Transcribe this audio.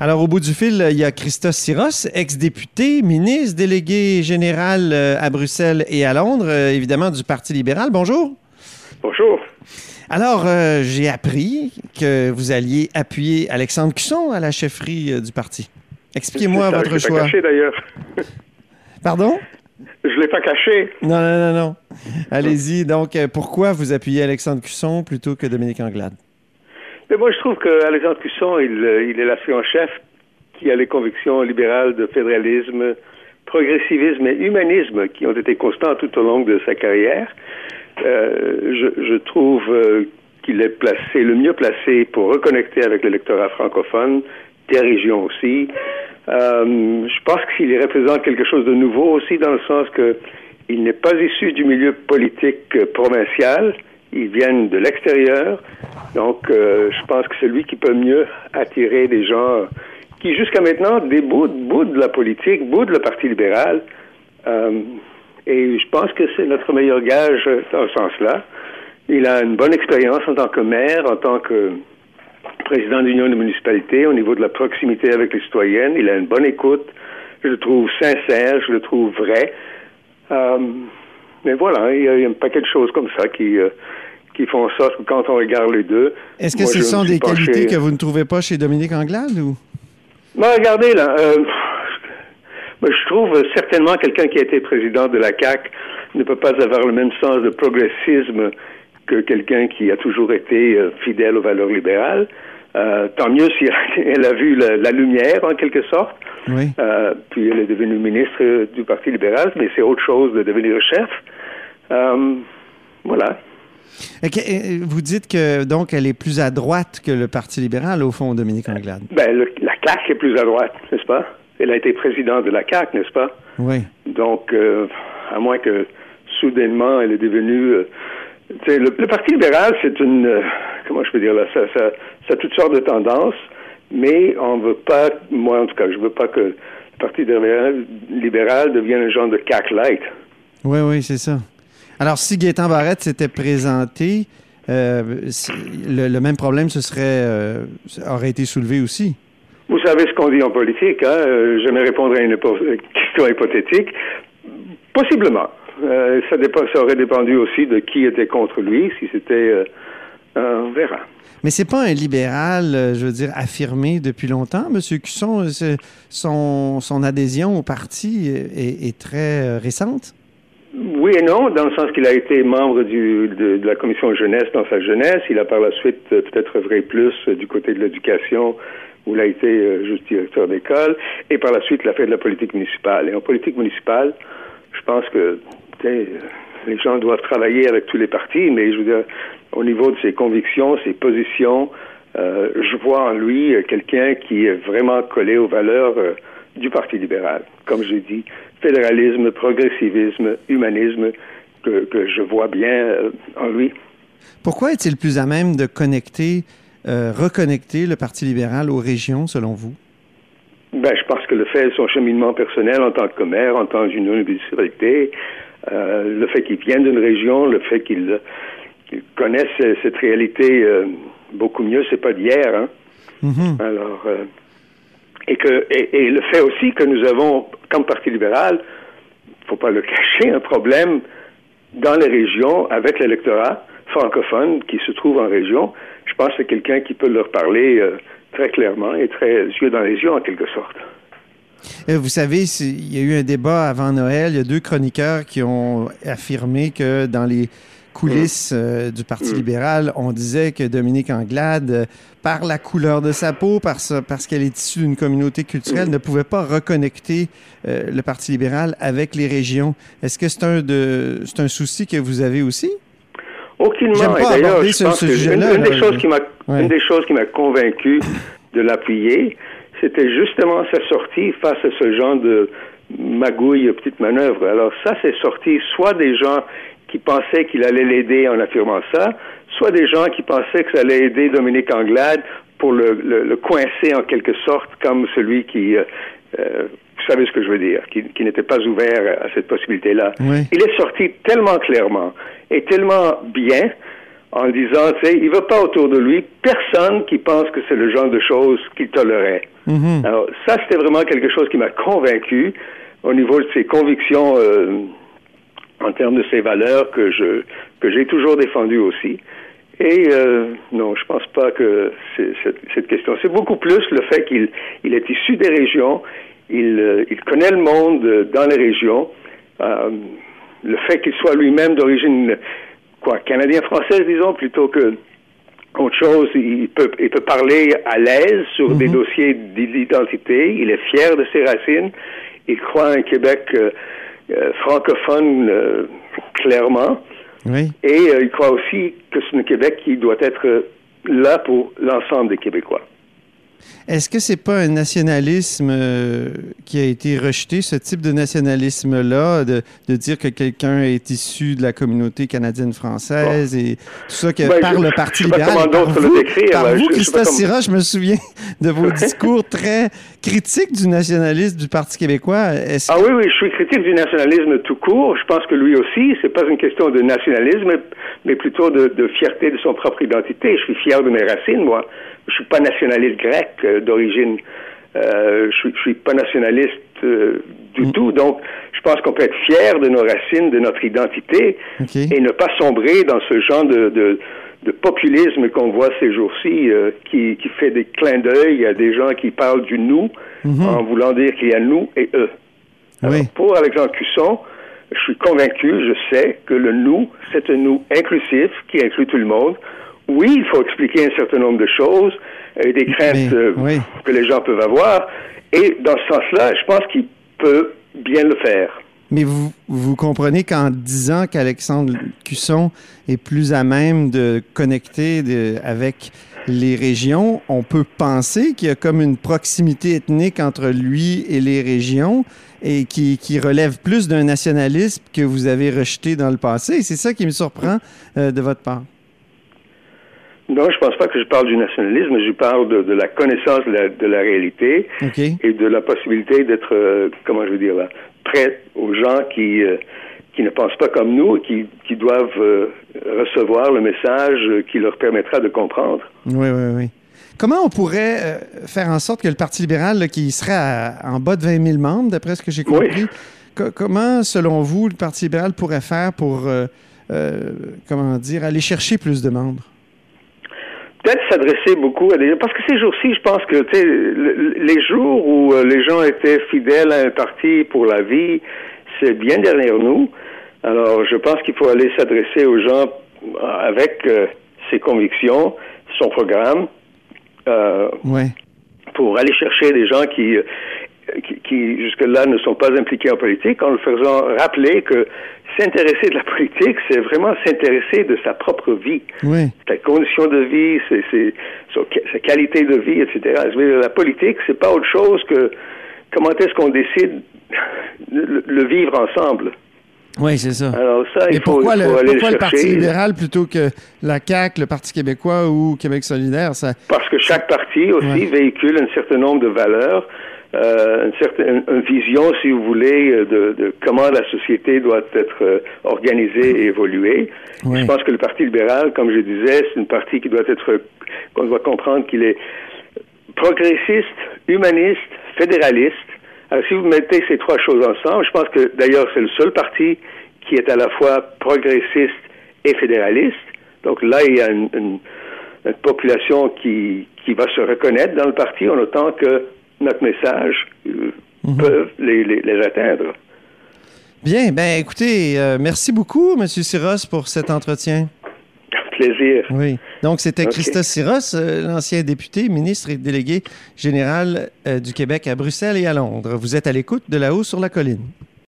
Alors, au bout du fil, il y a Christos Syros, ex-député, ministre, délégué général euh, à Bruxelles et à Londres, euh, évidemment, du Parti libéral. Bonjour. Bonjour. Alors, euh, j'ai appris que vous alliez appuyer Alexandre Cusson à la chefferie du parti. Expliquez-moi votre je choix. Pas caché d'ailleurs. Pardon? Je ne l'ai pas caché. Non, non, non, non. Allez-y. Donc, pourquoi vous appuyez Alexandre Cusson plutôt que Dominique Anglade? Mais moi, je trouve qu'Alexandre Cusson, il, il est l'assistant chef qui a les convictions libérales de fédéralisme, progressivisme et humanisme qui ont été constants tout au long de sa carrière. Euh, je, je, trouve euh, qu'il est placé, le mieux placé pour reconnecter avec l'électorat francophone, des régions aussi. Euh, je pense qu'il représente quelque chose de nouveau aussi dans le sens que il n'est pas issu du milieu politique provincial. Ils viennent de l'extérieur. Donc, euh, je pense que c'est lui qui peut mieux attirer des gens qui, jusqu'à maintenant, bout de la politique, bout de le Parti libéral. Euh, et je pense que c'est notre meilleur gage dans ce sens-là. Il a une bonne expérience en tant que maire, en tant que président d'union de municipalité, au niveau de la proximité avec les citoyennes. Il a une bonne écoute. Je le trouve sincère, je le trouve vrai. Euh, mais voilà, il y, a, un paquet de choses comme ça qui, euh, qui font en sorte que quand on regarde les deux. Est-ce que ce sont des qualités que vous ne trouvez pas chez Dominique Anglade ou? Ben, regardez, là. Euh, je trouve certainement quelqu'un qui a été président de la CAC ne peut pas avoir le même sens de progressisme que quelqu'un qui a toujours été euh, fidèle aux valeurs libérales. Euh, tant mieux si elle a vu la, la lumière, en quelque sorte. Oui. Euh, puis elle est devenue ministre du Parti libéral, mais c'est autre chose de devenir chef. Euh, voilà. Vous dites que donc elle est plus à droite que le Parti libéral, au fond, Dominique Anglade. Ben, le, la CAQ est plus à droite, n'est-ce pas? Elle a été présidente de la CAQ, n'est-ce pas? Oui. Donc, euh, à moins que soudainement elle est devenue. Euh, le, le, Parti libéral, c'est une. Euh, comment je peux dire là? Ça, ça, ça, a toutes sortes de tendances, mais on veut pas. Moi, en tout cas, je veux pas que le Parti libéral, libéral devienne un genre de CAQ light. Oui, oui, c'est ça. Alors, si Gaétan Barrette s'était présenté, euh, le, le, même problème ce serait, euh, aurait été soulevé aussi. Vous savez ce qu'on dit en politique, hein? Je me répondrai à une question hypothétique. Possiblement. Euh, ça, dépend, ça aurait dépendu aussi de qui était contre lui, si c'était... Euh, on verra. Mais c'est pas un libéral, je veux dire, affirmé depuis longtemps, M. Cusson? Son, son adhésion au parti est, est très récente? Oui et non, dans le sens qu'il a été membre du, de, de, la commission jeunesse dans sa jeunesse. Il a par la suite peut-être œuvré plus du côté de l'éducation, où il a été euh, juste directeur d'école, et par la suite il a fait de la politique municipale. Et en politique municipale, je pense que les gens doivent travailler avec tous les partis, mais je veux dire, au niveau de ses convictions, ses positions, euh, je vois en lui quelqu'un qui est vraiment collé aux valeurs euh, du Parti libéral. Comme j'ai dit, fédéralisme, progressivisme, humanisme, que, que je vois bien euh, en lui. Pourquoi est-il plus à même de connecter, euh, reconnecter le Parti libéral aux régions, selon vous? Ben, je pense que le fait de son cheminement personnel en tant que maire, en tant qu'une municipalité, euh, le fait qu'il vienne d'une région, le fait qu'il qu connaisse cette réalité euh, beaucoup mieux, c'est pas d'hier. Hein? -hmm. Alors, euh, et que et, et, le fait aussi que nous avons, comme Parti libéral, faut pas le cacher, un problème dans les régions avec l'électorat francophone qui se trouve en région. Je pense que c'est quelqu'un qui peut leur parler euh, très clairement et très yeux dans les yeux en quelque sorte. Vous savez, il y a eu un débat avant Noël. Il y a deux chroniqueurs qui ont affirmé que dans les coulisses euh, du Parti mmh. libéral, on disait que Dominique Anglade, euh, par la couleur de sa peau, parce, parce qu'elle est issue d'une communauté culturelle, mmh. ne pouvait pas reconnecter euh, le Parti libéral avec les régions. Est-ce que c'est un, de, c'est un souci que vous avez aussi? Aucunement. Et d'ailleurs, je pense ce que une, une, des choses qui m'a, ouais. une des choses qui m'a convaincu de l'appuyer, c'était justement sa sortie face à ce genre de magouille, petite manœuvre. Alors ça, c'est sorti soit des gens qui pensaient qu'il allait l'aider en affirmant ça, soit des gens qui pensaient que ça allait aider Dominique Anglade pour le, le, le coincer en quelque sorte comme celui qui, euh, euh, vous savez ce que je veux dire, qui, qui n'était pas ouvert à cette possibilité-là. Oui. Il est sorti tellement clairement et tellement bien en disant, tu sais, il veut pas autour de lui personne qui pense que c'est le genre de choses qu'il tolérait. Mhm. Alors, ça, c'était vraiment quelque chose qui m'a convaincu au niveau de ses convictions euh, en termes de ses valeurs que je que j'ai toujours défendues aussi. Et euh, non, je pense pas que c'est cette, cette question. C'est beaucoup plus le fait qu'il il est issu des régions, il, euh, il connaît le monde euh, dans les régions, euh, le fait qu'il soit lui-même d'origine quoi canadien-française, disons, plutôt que autre chose, il peut, il peut parler à l'aise sur des dossiers d'identité. Il est fier de ses racines. Il croit à un Québec euh, francophone euh, clairement. Oui. Et euh, il croit aussi que c'est un Québec qui doit être là pour l'ensemble des Québécois. Est-ce que c'est pas un nationalisme euh, qui a été rejeté, ce type de nationalisme-là, de, de dire que quelqu'un est issu de la communauté canadienne-française et tout ça, que Ben, par je- le je Parti pas libéral. comment et par le vous, décrire, par ben, vous, je- je pas Christophe Syrah, je me souviens de vos discours très critiques du nationalisme du Parti québécois. Est-ce Ah oui, oui, je suis critique du nationalisme tout court. Je pense que lui aussi, c'est pas une question de nationalisme, mais- mais plutôt de, de fierté de son propre identité. Je suis fier de mes racines, moi. Je suis pas nationaliste grec euh, d'origine. Euh, je, suis, je suis pas nationaliste euh, du tout. Donc, je pense qu'on peut être fier de nos racines, de notre identité, et ne pas sombrer dans ce genre de, de, de populisme qu'on voit ces jours-ci, qui, qui fait des clins d'œil à des gens qui parlent du nous, en voulant dire qu'il y a nous et eux. Alors, Oui. Pour Alexandre Cusson, je suis convaincu, je sais que le nous, c'est un nous inclusif qui inclut tout le monde. Oui, il faut expliquer un certain nombre de choses et des craintes Mais, euh, oui. que les gens peuvent avoir. Et dans ce sens-là, je pense qu'il peut bien le faire. Mais vous, vous comprenez qu'en disant qu'Alexandre Cusson est plus à même de connecter de- avec les régions, on peut penser qu'il y a comme une proximité ethnique entre lui et les régions et qui, qui relève plus d'un nationalisme que vous avez rejeté dans le passé. Et C'est ça qui me surprend euh, de votre part. Non, je pense pas que je parle du nationalisme, je parle de, de la connaissance de la, de la réalité et de la possibilité d'être, euh, comment je veux dire, là, prêt aux gens qui, euh, qui ne pensent pas comme nous et qui, qui doivent euh, recevoir le message qui leur permettra de comprendre. Oui, oui, oui. Comment on pourrait faire en sorte que le Parti libéral, là, qui serait à- en bas de 20 000 membres, d'après ce que j'ai compris, Oui. co- comment, selon vous, le Parti libéral pourrait faire pour, comment dire, aller chercher plus de membres? Peut-être s'adresser beaucoup à des... Parce que ces jours-ci, je pense que, tu sais, le- les jours où euh, les gens étaient fidèles à un parti pour la vie, c'est bien derrière nous. Alors, je pense qu'il faut aller s'adresser aux gens euh, avec euh, ses convictions, son programme, euh, pour aller chercher des gens qui, qui, qui, jusque-là ne sont pas impliqués en politique, en leur faisant rappeler que s'intéresser de la politique, c'est vraiment s'intéresser de sa propre vie Oui. sa condition de vie, sa qualité de vie, etc. Je veux dire, la politique, c'est pas autre chose que comment est-ce qu'on décide de le, le vivre ensemble. Oui, c'est ça. Alors ça, Et faut, pourquoi, il le, faut aller pourquoi le le Parti libéral plutôt que la CAQ, le Parti québécois ou Québec solidaire? Ça... Parce que chaque parti aussi Ouais. véhicule un certain nombre de valeurs, euh, une certaine une vision, si vous voulez, euh, de, de comment la société doit être euh, organisée et évoluer. Je pense que le Parti libéral, comme je disais, c'est une partie qui doit être, qu'on doit comprendre qu'il est progressiste, humaniste, fédéraliste. Alors, si vous mettez ces trois choses ensemble, je pense que d'ailleurs c'est le seul parti qui est à la fois progressiste et fédéraliste. Donc là, il y a une, une- une population qui, qui va se reconnaître dans le parti en autant que notre message euh, peut les, les, les atteindre. Bien, ben écoutez, euh, merci beaucoup, M. Siros, pour cet entretien. Plaisir. Oui. Donc, c'était Ok. Christa Siros, euh, l'ancien député, ministre et délégué général du Québec à Bruxelles et à Londres. Vous êtes à l'écoute de là-haut sur la colline.